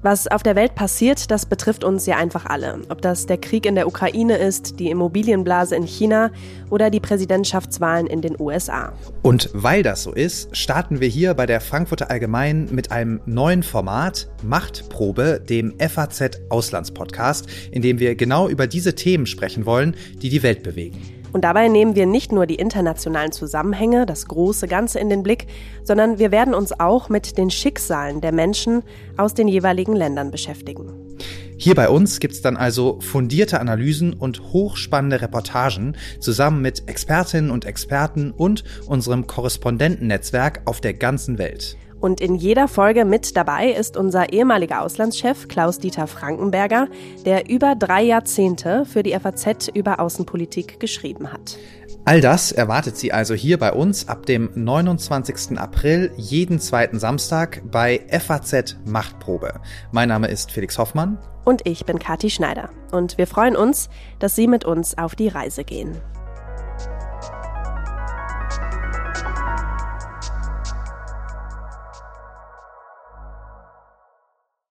Was auf der Welt passiert, das betrifft uns ja einfach alle. Ob das der Krieg in der Ukraine ist, die Immobilienblase in China oder die Präsidentschaftswahlen in den USA. Und weil das so ist, starten wir hier bei der Frankfurter Allgemeinen mit einem neuen Format, Machtprobe, dem FAZ Auslandspodcast, in dem wir genau über diese Themen sprechen wollen, die die Welt bewegen. Und dabei nehmen wir nicht nur die internationalen Zusammenhänge, das große Ganze in den Blick, sondern wir werden uns auch mit den Schicksalen der Menschen aus den jeweiligen Ländern beschäftigen. Hier bei uns gibt's dann also fundierte Analysen und hochspannende Reportagen zusammen mit Expertinnen und Experten und unserem Korrespondentennetzwerk auf der ganzen Welt. Und in jeder Folge mit dabei ist unser ehemaliger Auslandschef Klaus-Dieter Frankenberger, der über drei Jahrzehnte für die FAZ über Außenpolitik geschrieben hat. All das erwartet Sie also hier bei uns ab dem 29. April jeden zweiten Samstag bei FAZ Machtprobe. Mein Name ist Felix Hoffmann. Und ich bin Kathi Schneider. Und wir freuen uns, dass Sie mit uns auf die Reise gehen.